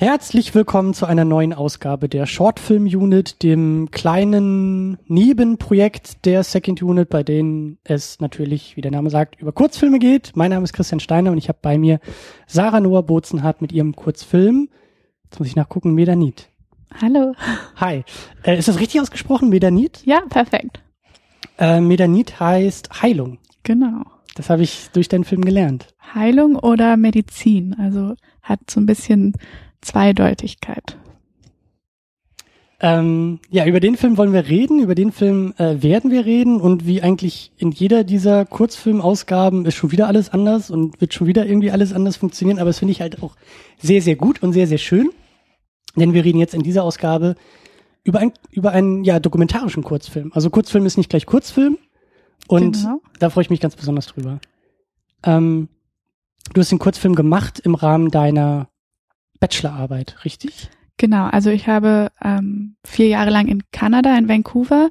Herzlich willkommen zu einer neuen Ausgabe der Shortfilm Unit, dem kleinen Nebenprojekt der Second Unit, bei denen es natürlich, wie der Name sagt, über Kurzfilme geht. Mein Name ist Christian Steiner und ich habe bei mir Sarah Noah Bozenhardt mit ihrem Kurzfilm. Jetzt muss ich nachgucken, Medanit. Hallo. Hi. Äh, ist das richtig ausgesprochen, Medanit? Ja, perfekt. Äh, Medanit heißt Heilung. Genau. Das habe ich durch deinen Film gelernt. Heilung oder Medizin, also hat so ein bisschen Zweideutigkeit. Ähm, ja, über den Film wollen wir reden, über den Film äh, werden wir reden und wie eigentlich in jeder dieser Kurzfilmausgaben ist schon wieder alles anders und wird schon wieder irgendwie alles anders funktionieren, aber das finde ich halt auch sehr, sehr gut und sehr, sehr schön, denn wir reden jetzt in dieser Ausgabe über, ein, über einen ja, dokumentarischen Kurzfilm. Also Kurzfilm ist nicht gleich Kurzfilm und genau. da freue ich mich ganz besonders drüber. Ähm, du hast den Kurzfilm gemacht im Rahmen deiner Bachelorarbeit, richtig? Genau, also ich habe ähm, vier Jahre lang in Kanada, in Vancouver,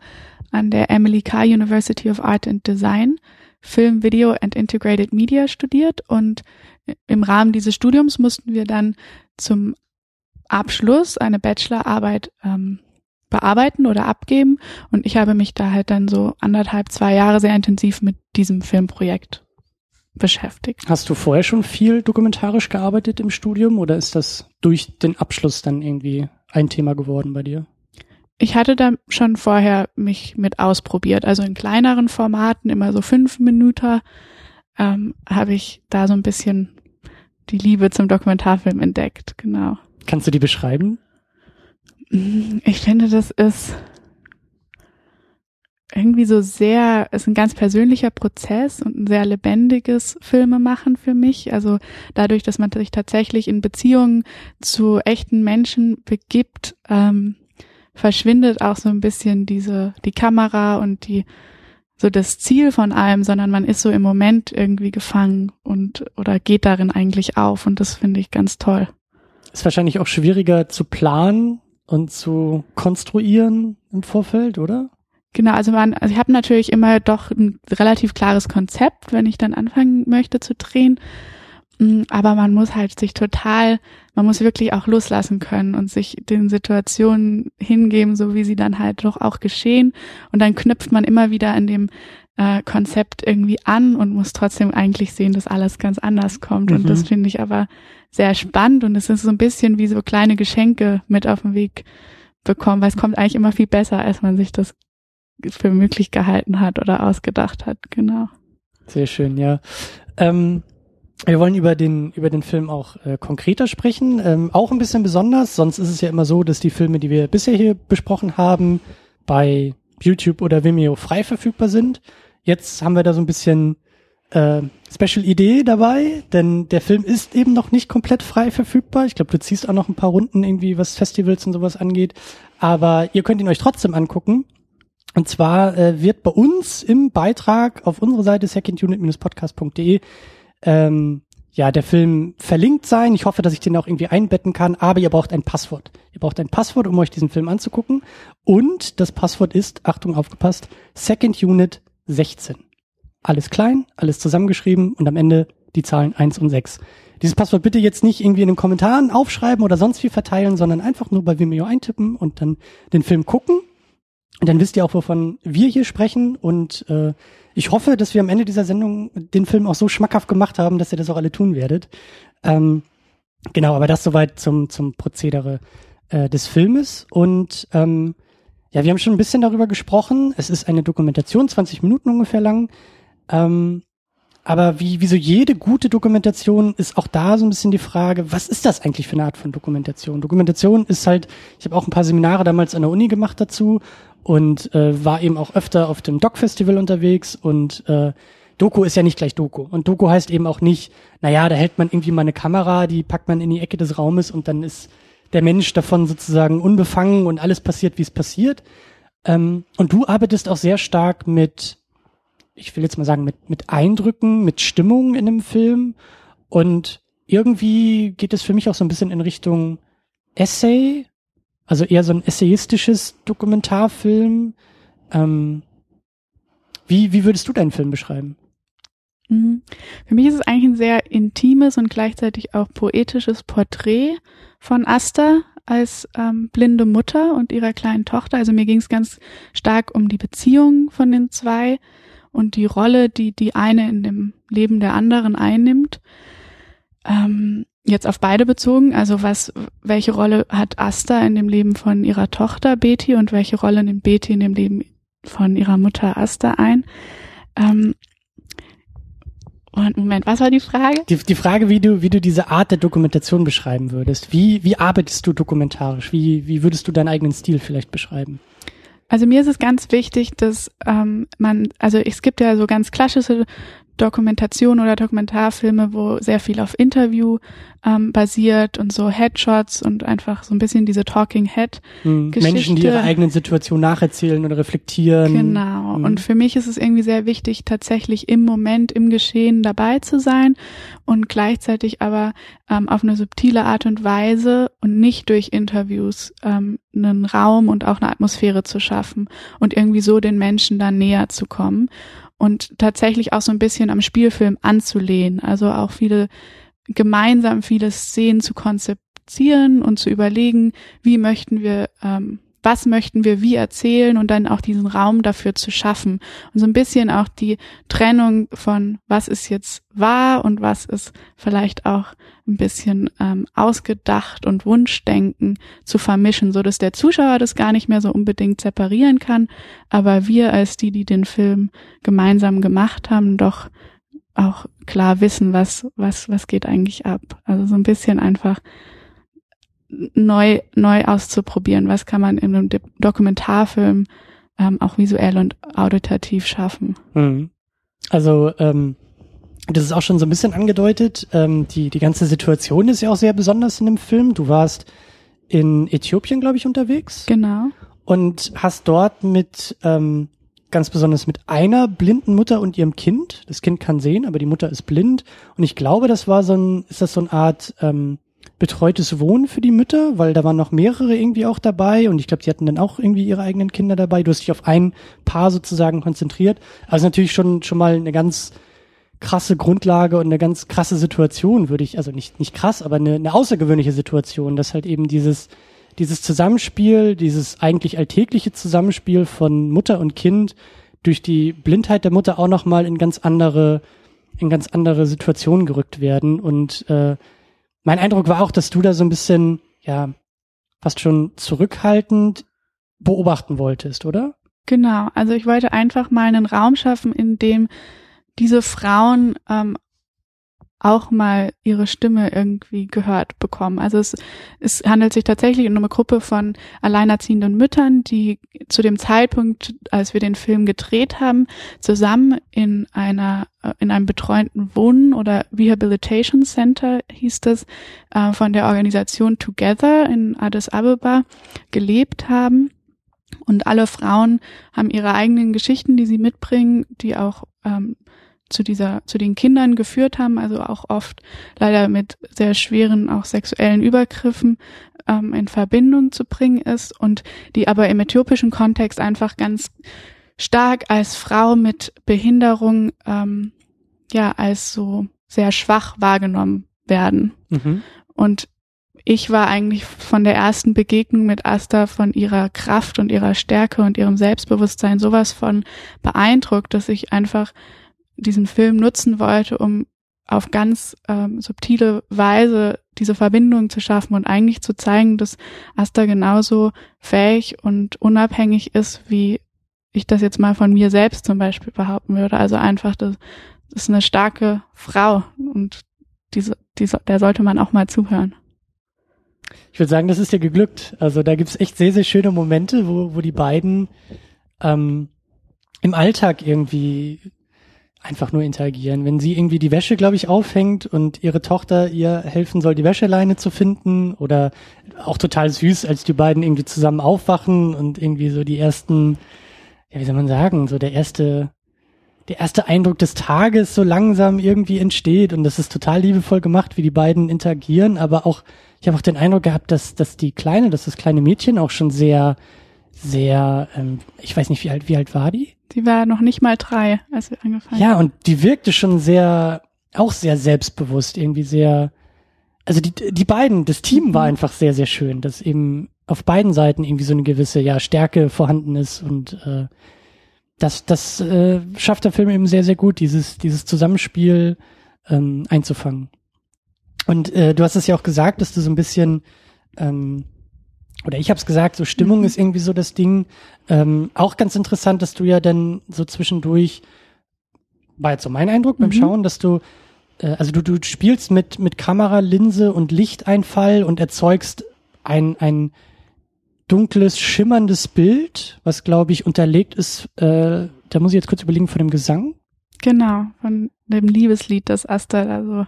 an der Emily Carr University of Art and Design Film, Video and Integrated Media studiert und im Rahmen dieses Studiums mussten wir dann zum Abschluss eine Bachelorarbeit ähm, bearbeiten oder abgeben und ich habe mich da halt dann so anderthalb, zwei Jahre sehr intensiv mit diesem Filmprojekt beschäftigt. Hast du vorher schon viel dokumentarisch gearbeitet im Studium oder ist das durch den Abschluss dann irgendwie ein Thema geworden bei dir? Ich hatte da schon vorher mich mit ausprobiert, also in kleineren Formaten, immer so fünf Minuten, ähm, habe ich da so ein bisschen die Liebe zum Dokumentarfilm entdeckt, genau. Kannst du die beschreiben? Ich finde, das ist irgendwie so sehr, ist ein ganz persönlicher Prozess und ein sehr lebendiges Filmemachen für mich. Also dadurch, dass man sich tatsächlich in Beziehungen zu echten Menschen begibt, ähm, verschwindet auch so ein bisschen diese, die Kamera und die, so das Ziel von allem, sondern man ist so im Moment irgendwie gefangen und, oder geht darin eigentlich auf und das finde ich ganz toll. Ist wahrscheinlich auch schwieriger zu planen und zu konstruieren im Vorfeld, oder? Genau, also man, also ich habe natürlich immer doch ein relativ klares Konzept, wenn ich dann anfangen möchte zu drehen. Mm, aber man muss halt sich total, man muss wirklich auch loslassen können und sich den Situationen hingeben, so wie sie dann halt doch auch geschehen. Und dann knüpft man immer wieder an dem äh, Konzept irgendwie an und muss trotzdem eigentlich sehen, dass alles ganz anders kommt. Mhm. Und das mhm. finde ich aber sehr spannend und es ist so ein bisschen wie so kleine Geschenke mit auf den Weg bekommen, weil es kommt eigentlich immer viel besser, als man sich das für möglich gehalten hat oder ausgedacht hat, genau. Sehr schön, ja. Ähm, wir wollen über den, über den Film auch äh, konkreter sprechen, ähm, auch ein bisschen besonders. Sonst ist es ja immer so, dass die Filme, die wir bisher hier besprochen haben, bei YouTube oder Vimeo frei verfügbar sind. Jetzt haben wir da so ein bisschen äh, Special Idee dabei, denn der Film ist eben noch nicht komplett frei verfügbar. Ich glaube, du ziehst auch noch ein paar Runden irgendwie, was Festivals und sowas angeht. Aber ihr könnt ihn euch trotzdem angucken. Und zwar äh, wird bei uns im Beitrag auf unserer Seite secondunit-podcast.de ähm, ja der Film verlinkt sein. Ich hoffe, dass ich den auch irgendwie einbetten kann, aber ihr braucht ein Passwort. Ihr braucht ein Passwort, um euch diesen Film anzugucken. Und das Passwort ist, Achtung, aufgepasst, Second Unit 16. Alles klein, alles zusammengeschrieben und am Ende die Zahlen 1 und 6. Dieses Passwort bitte jetzt nicht irgendwie in den Kommentaren aufschreiben oder sonst wie verteilen, sondern einfach nur bei Vimeo eintippen und dann den Film gucken dann wisst ihr auch, wovon wir hier sprechen. Und äh, ich hoffe, dass wir am Ende dieser Sendung den Film auch so schmackhaft gemacht haben, dass ihr das auch alle tun werdet. Ähm, genau, aber das soweit zum, zum Prozedere äh, des Filmes. Und ähm, ja, wir haben schon ein bisschen darüber gesprochen. Es ist eine Dokumentation, 20 Minuten ungefähr lang. Ähm, aber wie, wie so jede gute Dokumentation ist auch da so ein bisschen die Frage, was ist das eigentlich für eine Art von Dokumentation? Dokumentation ist halt, ich habe auch ein paar Seminare damals an der Uni gemacht dazu und äh, war eben auch öfter auf dem Doc-Festival unterwegs und äh, Doku ist ja nicht gleich Doku. Und Doku heißt eben auch nicht, naja, da hält man irgendwie mal eine Kamera, die packt man in die Ecke des Raumes und dann ist der Mensch davon sozusagen unbefangen und alles passiert, wie es passiert. Ähm, und du arbeitest auch sehr stark mit, ich will jetzt mal sagen, mit, mit Eindrücken, mit Stimmung in einem Film. Und irgendwie geht es für mich auch so ein bisschen in Richtung Essay also eher so ein essayistisches Dokumentarfilm. Ähm, wie, wie würdest du deinen Film beschreiben? Mhm. Für mich ist es eigentlich ein sehr intimes und gleichzeitig auch poetisches Porträt von Asta als ähm, blinde Mutter und ihrer kleinen Tochter. Also mir ging es ganz stark um die Beziehung von den zwei und die Rolle, die die eine in dem Leben der anderen einnimmt. Ähm, jetzt auf beide bezogen, also was, welche Rolle hat Asta in dem Leben von ihrer Tochter Betty und welche Rolle nimmt Betty in dem Leben von ihrer Mutter Asta ein? Ähm, und Moment, was war die Frage? Die, die Frage, wie du, wie du diese Art der Dokumentation beschreiben würdest. Wie, wie arbeitest du dokumentarisch? Wie, wie würdest du deinen eigenen Stil vielleicht beschreiben? Also mir ist es ganz wichtig, dass ähm, man, also es gibt ja so ganz klassische Dokumentation oder Dokumentarfilme, wo sehr viel auf Interview ähm, basiert und so Headshots und einfach so ein bisschen diese Talking Head hm, Geschichte. Menschen, die ihre eigenen Situation nacherzählen oder reflektieren. Genau. Hm. Und für mich ist es irgendwie sehr wichtig, tatsächlich im Moment, im Geschehen dabei zu sein und gleichzeitig aber ähm, auf eine subtile Art und Weise und nicht durch Interviews ähm, einen Raum und auch eine Atmosphäre zu schaffen und irgendwie so den Menschen dann näher zu kommen und tatsächlich auch so ein bisschen am Spielfilm anzulehnen. Also auch viele gemeinsam viele Szenen zu konzeptieren und zu überlegen, wie möchten wir ähm, was möchten wir wie erzählen und dann auch diesen Raum dafür zu schaffen und so ein bisschen auch die Trennung von was ist jetzt wahr und was ist vielleicht auch ein bisschen ähm, ausgedacht und Wunschdenken zu vermischen, so dass der Zuschauer das gar nicht mehr so unbedingt separieren kann, aber wir als die, die den Film gemeinsam gemacht haben, doch auch klar wissen, was was was geht eigentlich ab. Also so ein bisschen einfach neu, neu auszuprobieren. Was kann man in einem Dokumentarfilm ähm, auch visuell und auditativ schaffen? Mhm. Also, ähm, das ist auch schon so ein bisschen angedeutet. Ähm, die, die ganze Situation ist ja auch sehr besonders in dem Film. Du warst in Äthiopien, glaube ich, unterwegs. Genau. Und hast dort mit, ähm, ganz besonders mit einer blinden Mutter und ihrem Kind. Das Kind kann sehen, aber die Mutter ist blind. Und ich glaube, das war so ein, ist das so eine Art, ähm, betreutes Wohnen für die Mütter, weil da waren noch mehrere irgendwie auch dabei und ich glaube, sie hatten dann auch irgendwie ihre eigenen Kinder dabei. Du hast dich auf ein Paar sozusagen konzentriert. Also natürlich schon schon mal eine ganz krasse Grundlage und eine ganz krasse Situation, würde ich, also nicht nicht krass, aber eine, eine außergewöhnliche Situation, dass halt eben dieses dieses Zusammenspiel, dieses eigentlich alltägliche Zusammenspiel von Mutter und Kind durch die Blindheit der Mutter auch noch mal in ganz andere in ganz andere Situationen gerückt werden und äh, mein Eindruck war auch, dass du da so ein bisschen, ja, fast schon zurückhaltend beobachten wolltest, oder? Genau, also ich wollte einfach mal einen Raum schaffen, in dem diese Frauen ähm, auch mal ihre Stimme irgendwie gehört bekommen. Also es, es handelt sich tatsächlich um eine Gruppe von alleinerziehenden Müttern, die zu dem Zeitpunkt, als wir den Film gedreht haben, zusammen in einer äh, in einem betreuten Wohnen oder Rehabilitation Center hieß das äh, von der Organisation Together in Addis Abeba gelebt haben. Und alle Frauen haben ihre eigenen Geschichten, die sie mitbringen, die auch ähm, zu dieser, zu den Kindern geführt haben, also auch oft leider mit sehr schweren auch sexuellen Übergriffen ähm, in Verbindung zu bringen ist und die aber im äthiopischen Kontext einfach ganz stark als Frau mit Behinderung ähm, ja als so sehr schwach wahrgenommen werden. Mhm. Und ich war eigentlich von der ersten Begegnung mit Asta von ihrer Kraft und ihrer Stärke und ihrem Selbstbewusstsein sowas von beeindruckt, dass ich einfach diesen Film nutzen wollte, um auf ganz ähm, subtile Weise diese Verbindung zu schaffen und eigentlich zu zeigen, dass Asta genauso fähig und unabhängig ist, wie ich das jetzt mal von mir selbst zum Beispiel behaupten würde. Also einfach, das, das ist eine starke Frau und diese, diese, der sollte man auch mal zuhören. Ich würde sagen, das ist dir geglückt. Also da gibt's echt sehr, sehr schöne Momente, wo, wo die beiden ähm, im Alltag irgendwie einfach nur interagieren. Wenn sie irgendwie die Wäsche, glaube ich, aufhängt und ihre Tochter ihr helfen soll, die Wäscheleine zu finden oder auch total süß, als die beiden irgendwie zusammen aufwachen und irgendwie so die ersten, ja, wie soll man sagen, so der erste, der erste Eindruck des Tages so langsam irgendwie entsteht und das ist total liebevoll gemacht, wie die beiden interagieren, aber auch, ich habe auch den Eindruck gehabt, dass, dass die Kleine, dass das kleine Mädchen auch schon sehr, sehr, ähm, ich weiß nicht, wie alt, wie alt war die? Die war noch nicht mal drei, als wir angefangen Ja, und die wirkte schon sehr, auch sehr selbstbewusst, irgendwie sehr, also die, die beiden, das Team war Mhm. einfach sehr, sehr schön, dass eben auf beiden Seiten irgendwie so eine gewisse, ja, Stärke vorhanden ist und äh, das, das äh, schafft der Film eben sehr, sehr gut, dieses, dieses Zusammenspiel ähm, einzufangen. Und äh, du hast es ja auch gesagt, dass du so ein bisschen, ähm, oder ich habe es gesagt, so Stimmung Mhm. ist irgendwie so das Ding. Ähm, auch ganz interessant, dass du ja dann so zwischendurch, war jetzt so mein Eindruck beim Mhm. Schauen, dass du, äh, also du, du spielst mit, mit Kamera, Linse und Lichteinfall und erzeugst ein, ein dunkles, schimmerndes Bild, was glaube ich unterlegt ist, äh, da muss ich jetzt kurz überlegen, von dem Gesang. Genau, von dem Liebeslied, das Asta da so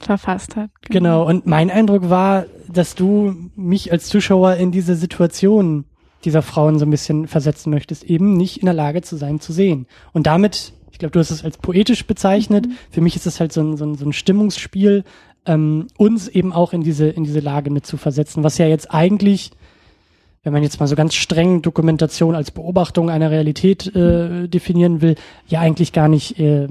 verfasst hat. Genau, und mein Eindruck war, dass du mich als Zuschauer in diese Situation dieser Frauen so ein bisschen versetzen möchtest, eben nicht in der Lage zu sein, zu sehen. Und damit, ich glaube, du hast es als poetisch bezeichnet, Mhm. für mich ist es halt so ein, so ein, so ein Stimmungsspiel, ähm, uns eben auch in diese, in diese Lage mit zu versetzen, was ja jetzt eigentlich, wenn man jetzt mal so ganz streng Dokumentation als Beobachtung einer Realität äh, definieren will, ja eigentlich gar nicht äh,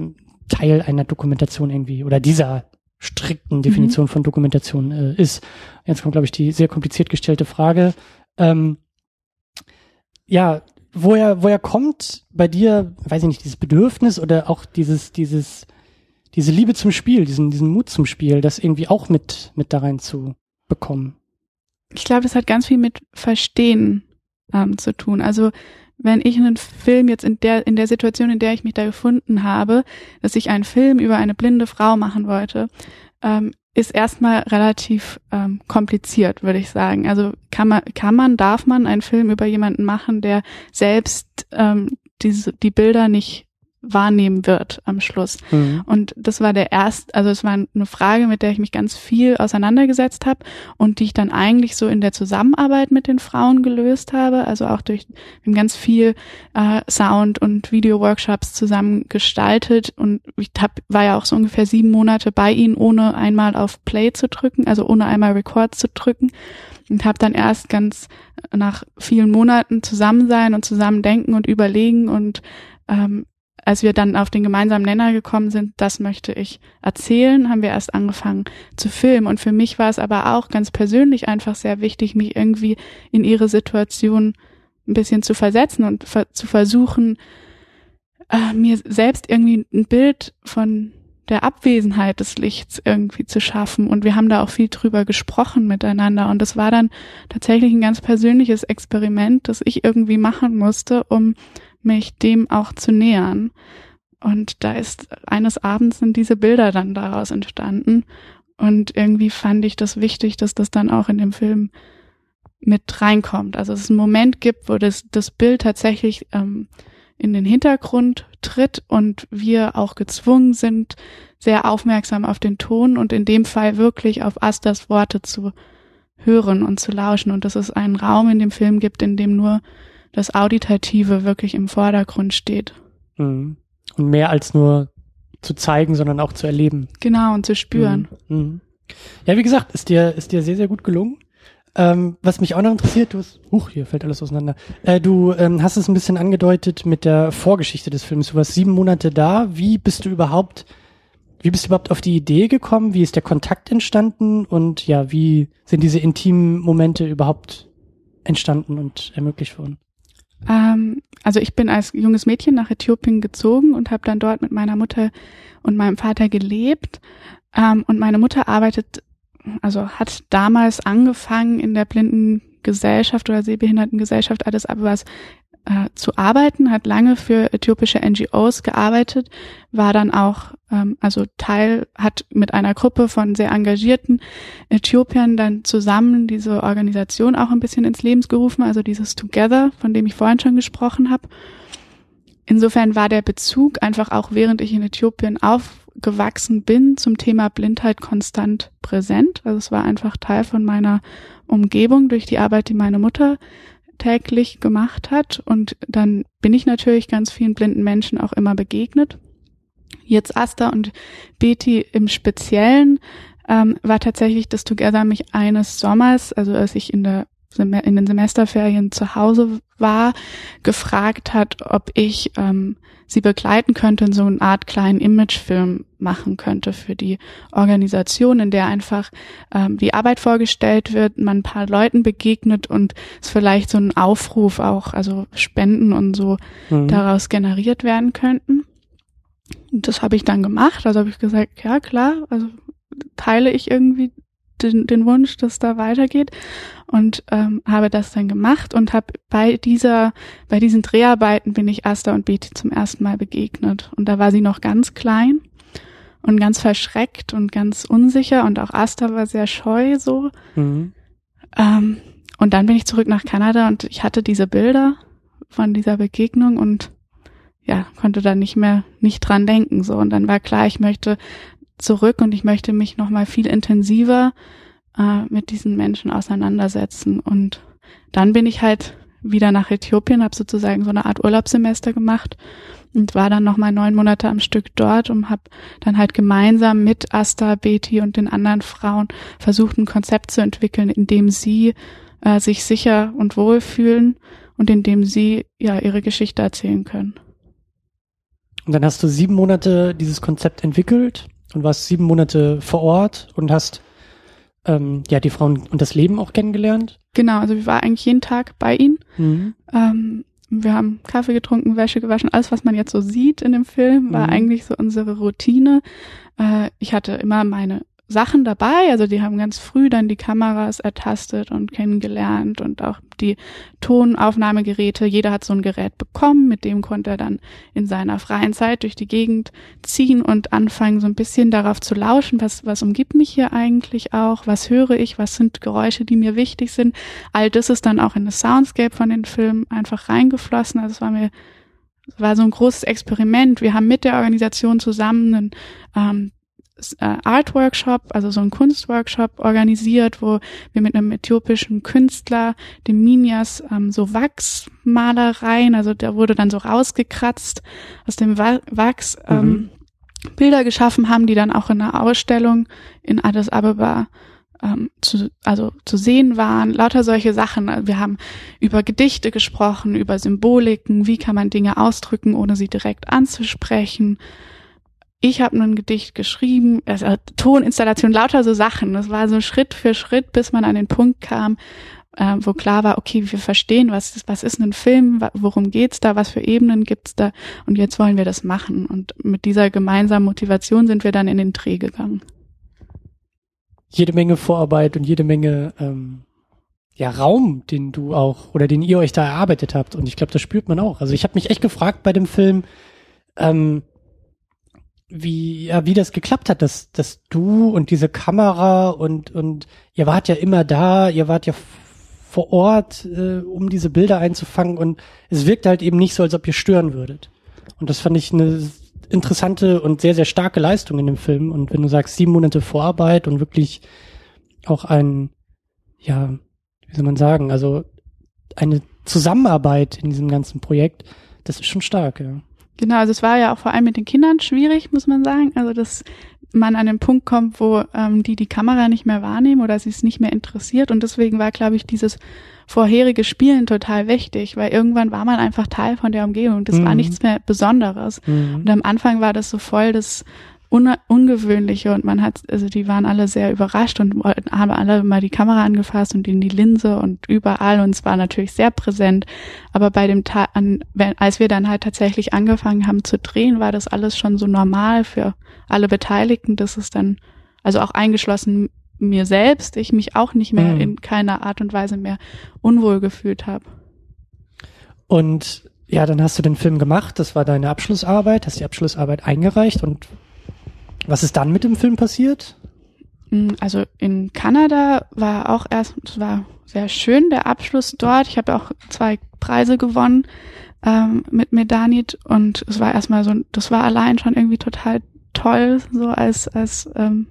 Teil einer Dokumentation irgendwie oder dieser strikten Definition von Dokumentation äh, ist. Jetzt kommt, glaube ich, die sehr kompliziert gestellte Frage. Ähm, ja, woher, woher kommt bei dir, weiß ich nicht, dieses Bedürfnis oder auch dieses, dieses, diese Liebe zum Spiel, diesen, diesen Mut zum Spiel, das irgendwie auch mit, mit da rein zu bekommen? Ich glaube, das hat ganz viel mit Verstehen ähm, zu tun. Also wenn ich einen Film jetzt in der in der Situation, in der ich mich da gefunden habe, dass ich einen Film über eine blinde Frau machen wollte, ähm, ist erstmal relativ ähm, kompliziert, würde ich sagen. Also kann man, kann man, darf man einen Film über jemanden machen, der selbst ähm, diese die Bilder nicht wahrnehmen wird am Schluss. Mhm. Und das war der erste, also es war eine Frage, mit der ich mich ganz viel auseinandergesetzt habe und die ich dann eigentlich so in der Zusammenarbeit mit den Frauen gelöst habe. Also auch durch ganz viel äh, Sound und Video-Workshops zusammen gestaltet und ich hab, war ja auch so ungefähr sieben Monate bei ihnen, ohne einmal auf Play zu drücken, also ohne einmal Record zu drücken und habe dann erst ganz nach vielen Monaten zusammen sein und zusammen denken und überlegen und ähm, als wir dann auf den gemeinsamen Nenner gekommen sind, das möchte ich erzählen, haben wir erst angefangen zu filmen. Und für mich war es aber auch ganz persönlich einfach sehr wichtig, mich irgendwie in ihre Situation ein bisschen zu versetzen und ver zu versuchen, äh, mir selbst irgendwie ein Bild von der Abwesenheit des Lichts irgendwie zu schaffen. Und wir haben da auch viel drüber gesprochen miteinander. Und das war dann tatsächlich ein ganz persönliches Experiment, das ich irgendwie machen musste, um mich dem auch zu nähern. Und da ist eines Abends sind diese Bilder dann daraus entstanden. Und irgendwie fand ich das wichtig, dass das dann auch in dem Film mit reinkommt. Also dass es einen Moment gibt, wo das, das Bild tatsächlich ähm, in den Hintergrund tritt und wir auch gezwungen sind, sehr aufmerksam auf den Ton und in dem Fall wirklich auf Astas Worte zu hören und zu lauschen und dass es einen Raum in dem Film gibt, in dem nur das Auditative wirklich im Vordergrund steht. Mhm. Und mehr als nur zu zeigen, sondern auch zu erleben. Genau, und zu spüren. Mhm. Mhm. Ja, wie gesagt, ist dir, ist dir sehr, sehr gut gelungen. Ähm, was mich auch noch interessiert, du hast, huch, hier fällt alles auseinander. Äh, du ähm, hast es ein bisschen angedeutet mit der Vorgeschichte des Films. Du warst sieben Monate da. Wie bist du überhaupt, wie bist du überhaupt auf die Idee gekommen? Wie ist der Kontakt entstanden? Und ja, wie sind diese intimen Momente überhaupt entstanden und ermöglicht worden? Ähm, also ich bin als junges Mädchen nach Äthiopien gezogen und habe dann dort mit meiner Mutter und meinem Vater gelebt. Ähm, und meine Mutter arbeitet, also hat damals angefangen in der Blindengesellschaft oder Sehbehindertengesellschaft Addis Abebas äh, zu arbeiten, hat lange für äthiopische NGOs gearbeitet, war dann auch, ähm, also Teil, hat mit einer Gruppe von sehr engagierten Äthiopiern dann zusammen diese Organisation auch ein bisschen ins Leben gerufen, also dieses Together, von dem ich vorhin schon gesprochen habe. Insofern war der Bezug einfach auch während ich in Äthiopien aufgewachsen bin zum Thema Blindheit konstant präsent. Also es war einfach Teil von meiner Umgebung durch die Arbeit, die meine Mutter täglich gemacht hat. Und dann bin ich natürlich ganz vielen blinden Menschen auch immer begegnet. Jetzt Asta und Betty im Speziellen ähm, war tatsächlich das Together mich eines Sommers, also als ich in der in den Semesterferien zu Hause war, gefragt hat, ob ich ähm, sie begleiten könnte und so eine Art kleinen Imagefilm machen könnte für die Organisation, in der einfach ähm, die Arbeit vorgestellt wird, man ein paar Leuten begegnet und es vielleicht so ein Aufruf auch, also Spenden und so mhm. daraus generiert werden könnten. Und das habe ich dann gemacht. Also habe ich gesagt, ja klar, also teile ich irgendwie den, den Wunsch, dass da weitergeht und ähm, habe das dann gemacht und habe bei dieser, bei diesen Dreharbeiten bin ich Asta und Betty zum ersten Mal begegnet und da war sie noch ganz klein und ganz verschreckt und ganz unsicher und auch Asta war sehr scheu so. Mhm. Ähm, und dann bin ich zurück nach Kanada und ich hatte diese Bilder von dieser Begegnung und ja, konnte da nicht mehr nicht dran denken so und dann war klar, ich möchte zurück und ich möchte mich noch mal viel intensiver äh, mit diesen Menschen auseinandersetzen. Und dann bin ich halt wieder nach Äthiopien, habe sozusagen so eine Art Urlaubssemester gemacht und war dann noch mal neun Monate am Stück dort und habe dann halt gemeinsam mit Asta, Betty und den anderen Frauen versucht, ein Konzept zu entwickeln, in dem sie äh, sich sicher und wohl fühlen und in dem sie ja ihre Geschichte erzählen können. Und dann hast du sieben Monate dieses Konzept entwickelt und warst sieben Monate vor Ort und hast ähm, ja die Frauen und das Leben auch kennengelernt. Genau, also wir waren eigentlich jeden Tag bei ihnen. Mhm. Ähm, wir haben Kaffee getrunken, Wäsche gewaschen, alles, was man jetzt so sieht in dem Film, war mhm. eigentlich so unsere Routine. Äh, ich hatte immer meine Sachen dabei. Also die haben ganz früh dann die Kameras ertastet und kennengelernt und auch die Tonaufnahmegeräte. Jeder hat so ein Gerät bekommen, mit dem konnte er dann in seiner freien Zeit durch die Gegend ziehen und anfangen, so ein bisschen darauf zu lauschen, was, was umgibt mich hier eigentlich auch, was höre ich, was sind Geräusche, die mir wichtig sind. All das ist dann auch in das Soundscape von den Filmen einfach reingeflossen. Also es war mir war so ein großes Experiment. Wir haben mit der Organisation zusammen einen ähm, äh, Art Workshop, also so ein Kunstworkshop organisiert, wo wir mit einem äthiopischen Künstler, dem Minias, ähm, so Wachsmalereien, also der wurde dann so rausgekratzt aus dem Wachs, ähm, mhm. Bilder geschaffen haben, die dann auch in einer Ausstellung in Addis Abeba ähm, zu, also zu sehen waren, lauter solche Sachen. Wir haben über Gedichte gesprochen, über Symboliken, wie kann man Dinge ausdrücken, ohne sie direkt anzusprechen ich habe ein Gedicht geschrieben, also Toninstallation, lauter so Sachen. Das war so Schritt für Schritt, bis man an den Punkt kam, äh, wo klar war, okay, wir verstehen, was ist, was ist ein Film, worum geht's da, was für Ebenen gibt's da und jetzt wollen wir das machen. Und mit dieser gemeinsamen Motivation sind wir dann in den Dreh gegangen. Jede Menge Vorarbeit und jede Menge ähm, ja, Raum, den du auch oder den ihr euch da erarbeitet habt. Und ich glaube, das spürt man auch. Also ich habe mich echt gefragt bei dem Film, ähm, wie, ja, wie das geklappt hat, dass, dass du und diese Kamera und, und ihr wart ja immer da, ihr wart ja vor Ort, äh, um diese Bilder einzufangen und es wirkt halt eben nicht so, als ob ihr stören würdet. Und das fand ich eine interessante und sehr, sehr starke Leistung in dem Film. Und wenn du sagst, sieben Monate Vorarbeit und wirklich auch ein, ja, wie soll man sagen, also eine Zusammenarbeit in diesem ganzen Projekt, das ist schon stark, ja. Genau, also es war ja auch vor allem mit den Kindern schwierig, muss man sagen. Also dass man an den Punkt kommt, wo ähm, die die Kamera nicht mehr wahrnehmen oder sie es nicht mehr interessiert. Und deswegen war, glaube ich, dieses vorherige Spielen total wichtig, weil irgendwann war man einfach Teil von der Umgebung. Das mhm. war nichts mehr Besonderes. Mhm. Und am Anfang war das so voll das un ungewöhnliche und man hat, also die waren alle sehr überrascht und haben alle mal die Kamera angefasst und in die Linse und überall und es war natürlich sehr präsent. Aber bei dem Tag, als wir dann halt tatsächlich angefangen haben zu drehen, war das alles schon so normal für alle Beteiligten, dass es dann, also auch eingeschlossen mir selbst, ich mich auch nicht mehr mhm. in keiner Art und Weise mehr unwohl gefühlt habe. Und ja, dann hast du den Film gemacht, das war deine Abschlussarbeit, hast die Abschlussarbeit eingereicht und was ist dann mit dem Film passiert? Mm, also in Kanada war auch erst, es war sehr schön, der Abschluss dort. Ich habe auch zwei Preise gewonnen ähm, mit Medanit und es war erstmal so, das war allein schon irgendwie total toll, so als, als ähm,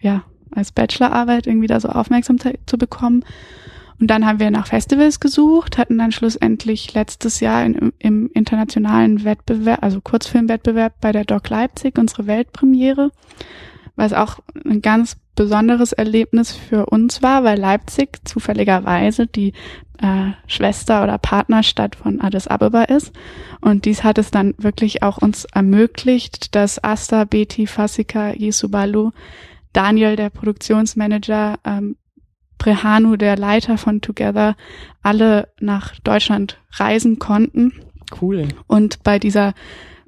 ja, als Bachelorarbeit irgendwie da so Aufmerksamkeit zu bekommen. Und dann haben wir nach Festivals gesucht, hatten dann schlussendlich letztes Jahr in, im internationalen Wettbewerb, also Kurzfilmwettbewerb bei der Doc Leipzig unsere Weltpremiere, was auch eine ganz besonderes Erlebnis für uns war, weil Leipzig zufälligerweise die äh, Schwester oder Partnerstadt von Addis Abeba ist. Und dies hat es dann wirklich auch uns ermöglicht, dass Asta, Betty, Fasika, Yesubalu, Daniel, der Produktionsmanager, ähm, Brehanu, der Leiter von Together, alle nach Deutschland reisen konnten. Cool. Und bei dieser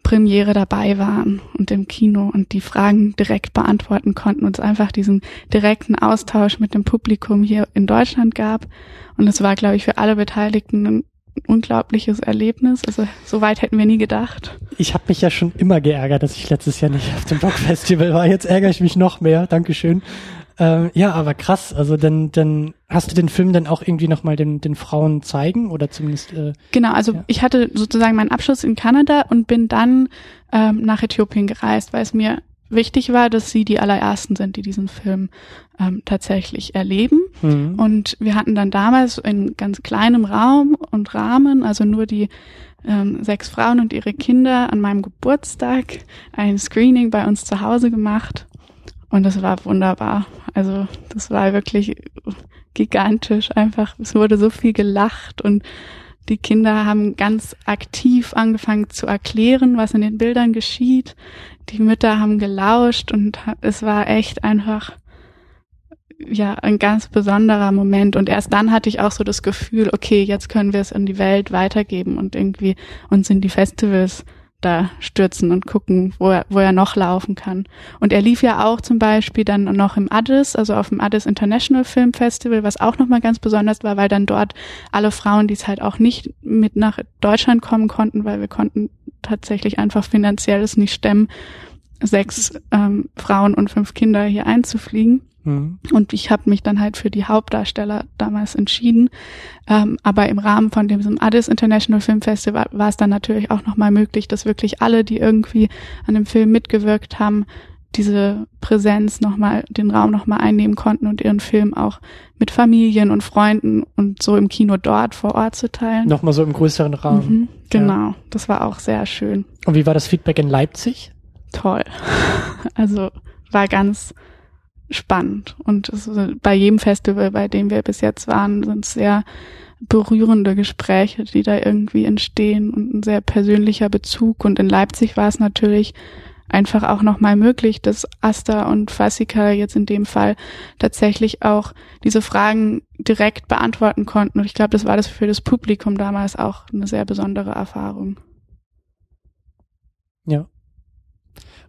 Premiere dabei waren und im Kino und die Fragen direkt beantworten konnten und es einfach diesen direkten Austausch mit dem Publikum hier in Deutschland gab. Und es war, glaube ich, für alle Beteiligten ein unglaubliches Erlebnis. Also so weit hätten wir nie gedacht. Ich habe mich ja schon immer geärgert, dass ich letztes Jahr nicht auf dem Rockfestival war. Jetzt ärgere ich mich noch mehr. Dankeschön. Ähm, ja, aber krass. Also dann, dann hast du den Film dann auch irgendwie nochmal den, den Frauen zeigen oder zumindest. Äh, genau, also ja. ich hatte sozusagen meinen Abschluss in Kanada und bin dann ähm, nach Äthiopien gereist, weil es mir wichtig war, dass sie die allerersten sind, die diesen Film ähm, tatsächlich erleben. Mhm. Und wir hatten dann damals in ganz kleinem Raum und Rahmen, also nur die ähm, sechs Frauen und ihre Kinder an meinem Geburtstag ein Screening bei uns zu Hause gemacht. Und das war wunderbar. Also das war wirklich gigantisch einfach. Es wurde so viel gelacht und die Kinder haben ganz aktiv angefangen zu erklären, was in den Bildern geschieht. Die Mütter haben gelauscht und es war echt einfach ja ein ganz besonderer Moment und erst dann hatte ich auch so das Gefühl, okay, jetzt können wir es in die Welt weitergeben und irgendwie uns in die Festivals da stürzen und gucken, wo er, wo er noch laufen kann. Und er lief ja auch zum Beispiel dann noch im Addis, also auf dem Addis International Film Festival, was auch nochmal ganz besonders war, weil dann dort alle Frauen, die es halt auch nicht mit nach Deutschland kommen konnten, weil wir konnten tatsächlich einfach finanziell es nicht stemmen, sechs ähm, Frauen und fünf Kinder hier einzufliegen. Mhm. Und ich habe mich dann halt für die Hauptdarsteller damals entschieden. Ähm, aber im Rahmen von diesem Addis International Film Festival war es dann natürlich auch nochmal möglich, dass wirklich alle, die irgendwie an dem Film mitgewirkt haben, diese Präsenz nochmal, den Raum nochmal einnehmen konnten und ihren Film auch mit Familien und Freunden und so im Kino dort vor Ort zu teilen. Nochmal so im größeren Raum. Mhm, genau, ja. das war auch sehr schön. Und wie war das Feedback in Leipzig? Toll. Also war ganz spannend. Und bei jedem Festival, bei dem wir bis jetzt waren, sind es sehr berührende Gespräche, die da irgendwie entstehen und ein sehr persönlicher Bezug. Und in Leipzig war es natürlich einfach auch nochmal möglich, dass Asta und Fasika jetzt in dem Fall tatsächlich auch diese Fragen direkt beantworten konnten. Und ich glaube, das war das für das Publikum damals auch eine sehr besondere Erfahrung. Ja.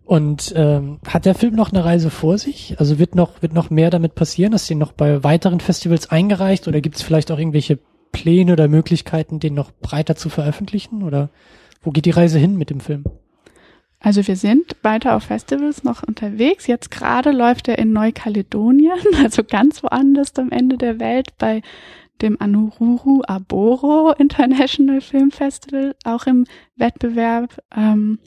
Und ähm, hat der Film noch eine Reise vor sich? Also wird noch wird noch mehr damit passieren? Hast du ihn noch bei weiteren Festivals eingereicht oder gibt es vielleicht auch irgendwelche Pläne oder Möglichkeiten, den noch breiter zu veröffentlichen? Oder wo geht die Reise hin mit dem Film? Also wir sind weiter auf Festivals noch unterwegs. Jetzt gerade läuft er in Neukaledonien, also ganz woanders am Ende der Welt bei dem Anururu Aboro International Film Festival, auch im Wettbewerb. Ähm,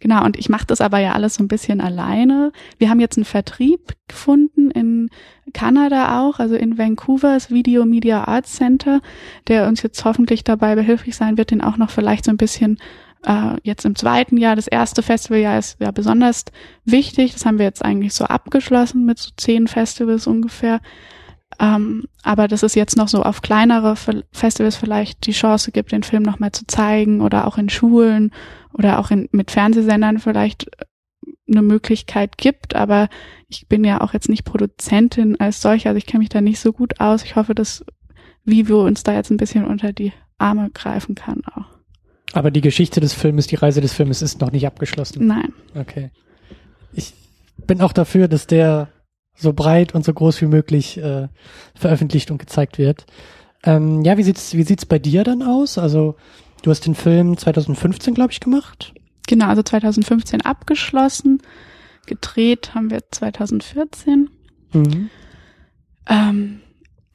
genau, und ich mache das aber ja alles so ein bisschen alleine. Wir haben jetzt einen Vertrieb gefunden in Kanada auch, also in Vancouvers Video Media Arts Center, der uns jetzt hoffentlich dabei behilflich sein wird, den auch noch vielleicht so ein bisschen äh, jetzt im zweiten Jahr, das erste Festivaljahr ist ja besonders wichtig. Das haben wir jetzt eigentlich so abgeschlossen mit so zehn Festivals ungefähr. Ähm, aber dass es jetzt noch so auf kleinere Festivals vielleicht die Chance gibt, den Film nochmal zu zeigen oder auch in Schulen oder auch in, mit Fernsehsendern vielleicht eine Möglichkeit gibt. Aber ich bin ja auch jetzt nicht Produzentin als solche, also ich kenne mich da nicht so gut aus. Ich hoffe, dass Vivo uns da jetzt ein bisschen unter die Arme greifen kann auch. Aber die Geschichte des Filmes, die Reise des Filmes ist noch nicht abgeschlossen. Nein. Okay. Ich bin auch dafür, dass der so breit und so groß wie möglich äh, veröffentlicht und gezeigt wird. Ähm, ja, wie sieht's wie sieht's bei dir dann aus? Also du hast den Film 2015, glaube ich, gemacht. Genau, also 2015 abgeschlossen. Gedreht haben wir 2014. Mhm. Ähm,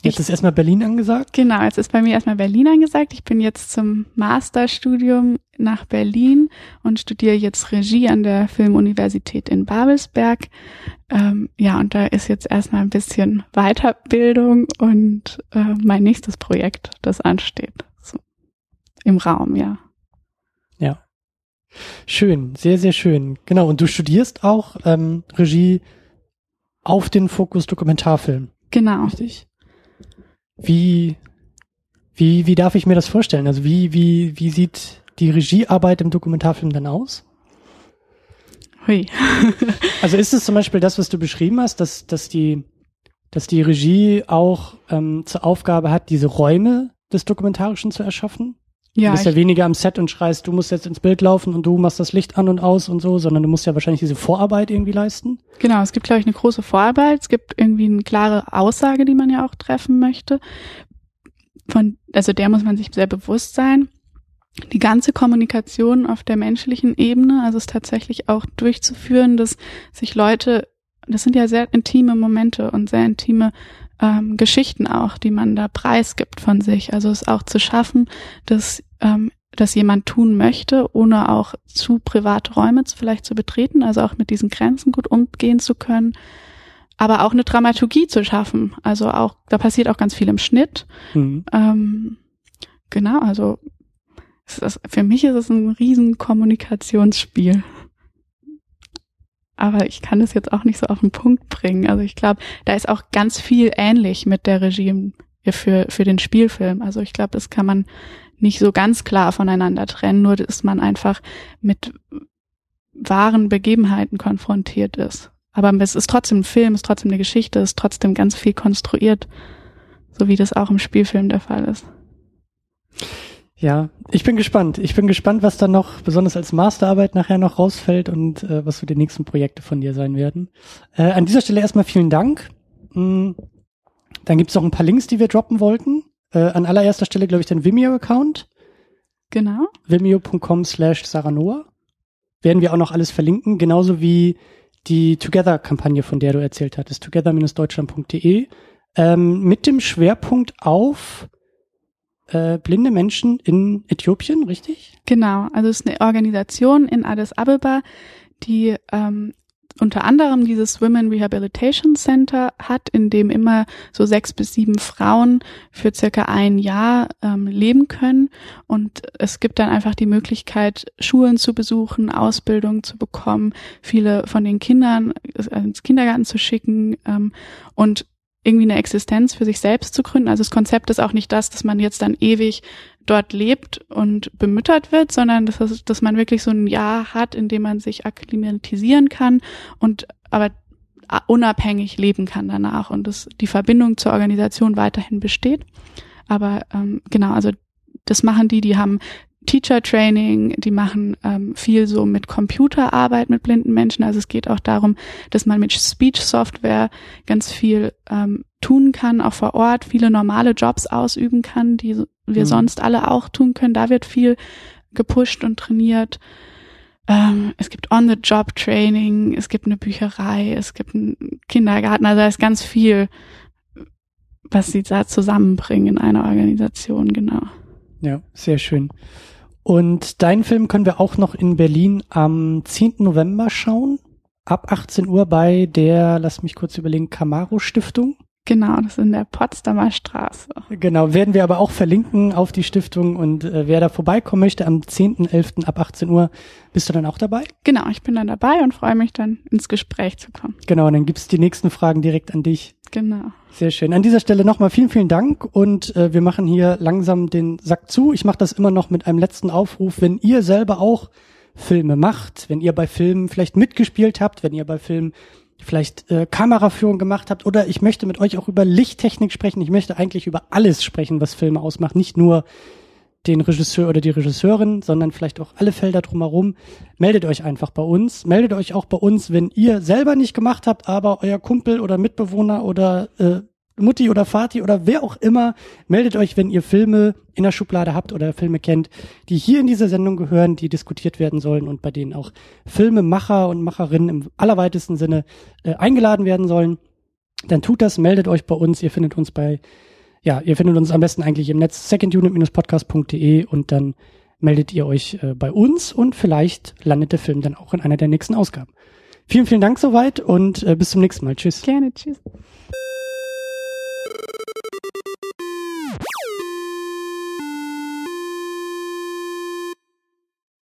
Jetzt ist erstmal Berlin angesagt? Genau, jetzt ist bei mir erstmal Berlin angesagt. Ich bin jetzt zum Masterstudium nach Berlin und studiere jetzt Regie an der Filmuniversität in Babelsberg. Ähm, ja, und da ist jetzt erstmal ein bisschen Weiterbildung und äh, mein nächstes Projekt, das ansteht. So, Im Raum, ja. Ja. Schön, sehr, sehr schön. Genau, und du studierst auch ähm, Regie auf den Fokus Dokumentarfilm. Genau. Richtig? Wie, wie, wie darf ich mir das vorstellen? Also wie, wie, wie sieht die Regiearbeit im Dokumentarfilm dann aus? Hui. Also ist es zum Beispiel das, was du beschrieben hast, dass, dass die, dass die Regie auch ähm, zur Aufgabe hat, diese Räume des Dokumentarischen zu erschaffen? Ja, du bist ja weniger am Set und schreist, du musst jetzt ins Bild laufen und du machst das Licht an und aus und so, sondern du musst ja wahrscheinlich diese Vorarbeit irgendwie leisten. genau. Es gibt, glaube ich, eine große Vorarbeit. Es gibt irgendwie eine klare Aussage, die man ja auch treffen möchte. Von, also der muss man sich sehr bewusst sein. Die ganze Kommunikation auf der menschlichen Ebene, also es tatsächlich auch durchzuführen, dass sich Leute, das sind ja sehr intime Momente und sehr intime ähm, Geschichten auch, die man da preisgibt von sich. Also es auch zu schaffen, dass ähm, dass jemand tun möchte, ohne auch zu private Räume zu, vielleicht zu betreten, also auch mit diesen Grenzen gut umgehen zu können, aber auch eine Dramaturgie zu schaffen. Also auch, da passiert auch ganz viel im Schnitt. Mhm. Ähm, genau, also ist, für mich ist es ein riesen Kommunikationsspiel. Aber ich kann es jetzt auch nicht so auf den Punkt bringen. Also ich glaube, da ist auch ganz viel ähnlich mit der Regie für, für den Spielfilm. Also ich glaube, das kann man nicht so ganz klar voneinander trennen, nur dass man einfach mit wahren Begebenheiten konfrontiert ist. Aber es ist trotzdem ein Film, es ist trotzdem eine Geschichte, es ist trotzdem ganz viel konstruiert, so wie das auch im Spielfilm der Fall ist. Ja, ich bin gespannt. Ich bin gespannt, was da noch besonders als Masterarbeit nachher noch rausfällt und äh, was so die nächsten Projekte von dir sein werden. Äh, an dieser Stelle erstmal vielen Dank. Mm, dann gibt's noch ein paar Links, die wir droppen wollten. Äh, an allererster Stelle, glaube ich, den Vimeo-Account. Genau. vimeo.com slash saranoa. Werden wir auch noch alles verlinken, genauso wie die Together-Kampagne, von der du erzählt hattest, together-deutschland.de, ähm, mit dem Schwerpunkt auf äh, blinde Menschen in Äthiopien, richtig? Genau, also es ist eine Organisation in Addis Abeba, die ähm, unter anderem dieses Women Rehabilitation Center hat, in dem immer so sechs bis sieben Frauen für circa ein Jahr ähm, leben können. Und es gibt dann einfach die Möglichkeit, Schulen zu besuchen, Ausbildung zu bekommen, viele von den Kindern äh, ins Kindergarten zu schicken ähm, und irgendwie eine Existenz für sich selbst zu gründen. Also das Konzept ist auch nicht das, dass man jetzt dann ewig dort lebt und bemüttert wird, sondern dass, es- dass man wirklich so ein Jahr hat, in dem man sich akklimatisieren kann und aber unabhängig leben kann danach und dass die Verbindung zur Organisation weiterhin besteht. Aber ähm, genau, also das machen die, die haben Teacher Training, die machen ähm, viel so mit Computerarbeit mit blinden Menschen. Also es geht auch darum, dass man mit Speech Software ganz viel ähm, tun kann, auch vor Ort viele normale Jobs ausüben kann, die wir Mhm. sonst alle auch tun können. Da wird viel gepusht und trainiert. Ähm, es gibt On-the-Job-Training, es gibt eine Bücherei, es gibt einen Kindergarten. Also da ist ganz viel, was sie da zusammenbringen in einer Organisation, genau. Ja, sehr schön. Und deinen Film können wir auch noch in Berlin am 10. November schauen. Ab 18 Uhr bei der, lass mich kurz überlegen, Camaro Stiftung. Genau, das ist in der Potsdamer Straße. Genau, werden wir aber auch verlinken auf die Stiftung und äh, wer da vorbeikommen möchte am 10.11. ab 18 Uhr, bist du dann auch dabei? Genau, ich bin dann dabei und freue mich dann ins Gespräch zu kommen. Genau, dann gibt's die nächsten Fragen direkt an dich. Genau. Sehr schön. An dieser Stelle nochmal vielen, vielen Dank und äh, wir machen hier langsam den Sack zu. Ich mache das immer noch mit einem letzten Aufruf, wenn ihr selber auch Filme macht, wenn ihr bei Filmen vielleicht mitgespielt habt, wenn ihr bei Filmen vielleicht äh, Kameraführung gemacht habt oder ich möchte mit euch auch über Lichttechnik sprechen. Ich möchte eigentlich über alles sprechen, was Filme ausmacht, nicht nur den Regisseur oder die Regisseurin, sondern vielleicht auch alle Felder drumherum. Meldet euch einfach bei uns. Meldet euch auch bei uns, wenn ihr selber nicht gemacht habt, aber euer Kumpel oder Mitbewohner oder äh, Mutti oder Vati oder wer auch immer, meldet euch, wenn ihr Filme in der Schublade habt oder Filme kennt, die hier in dieser Sendung gehören, die diskutiert werden sollen und bei denen auch Filmemacher und Macherinnen im allerweitesten Sinne äh, eingeladen werden sollen. Dann tut das, meldet euch bei uns. Ihr findet uns bei ja, ihr findet uns am besten eigentlich im Netz secondunit-podcast.de und dann meldet ihr euch äh, bei uns und vielleicht landet der Film dann auch in einer der nächsten Ausgaben. Vielen, vielen Dank soweit und äh, bis zum nächsten Mal. Tschüss. Gerne, tschüss.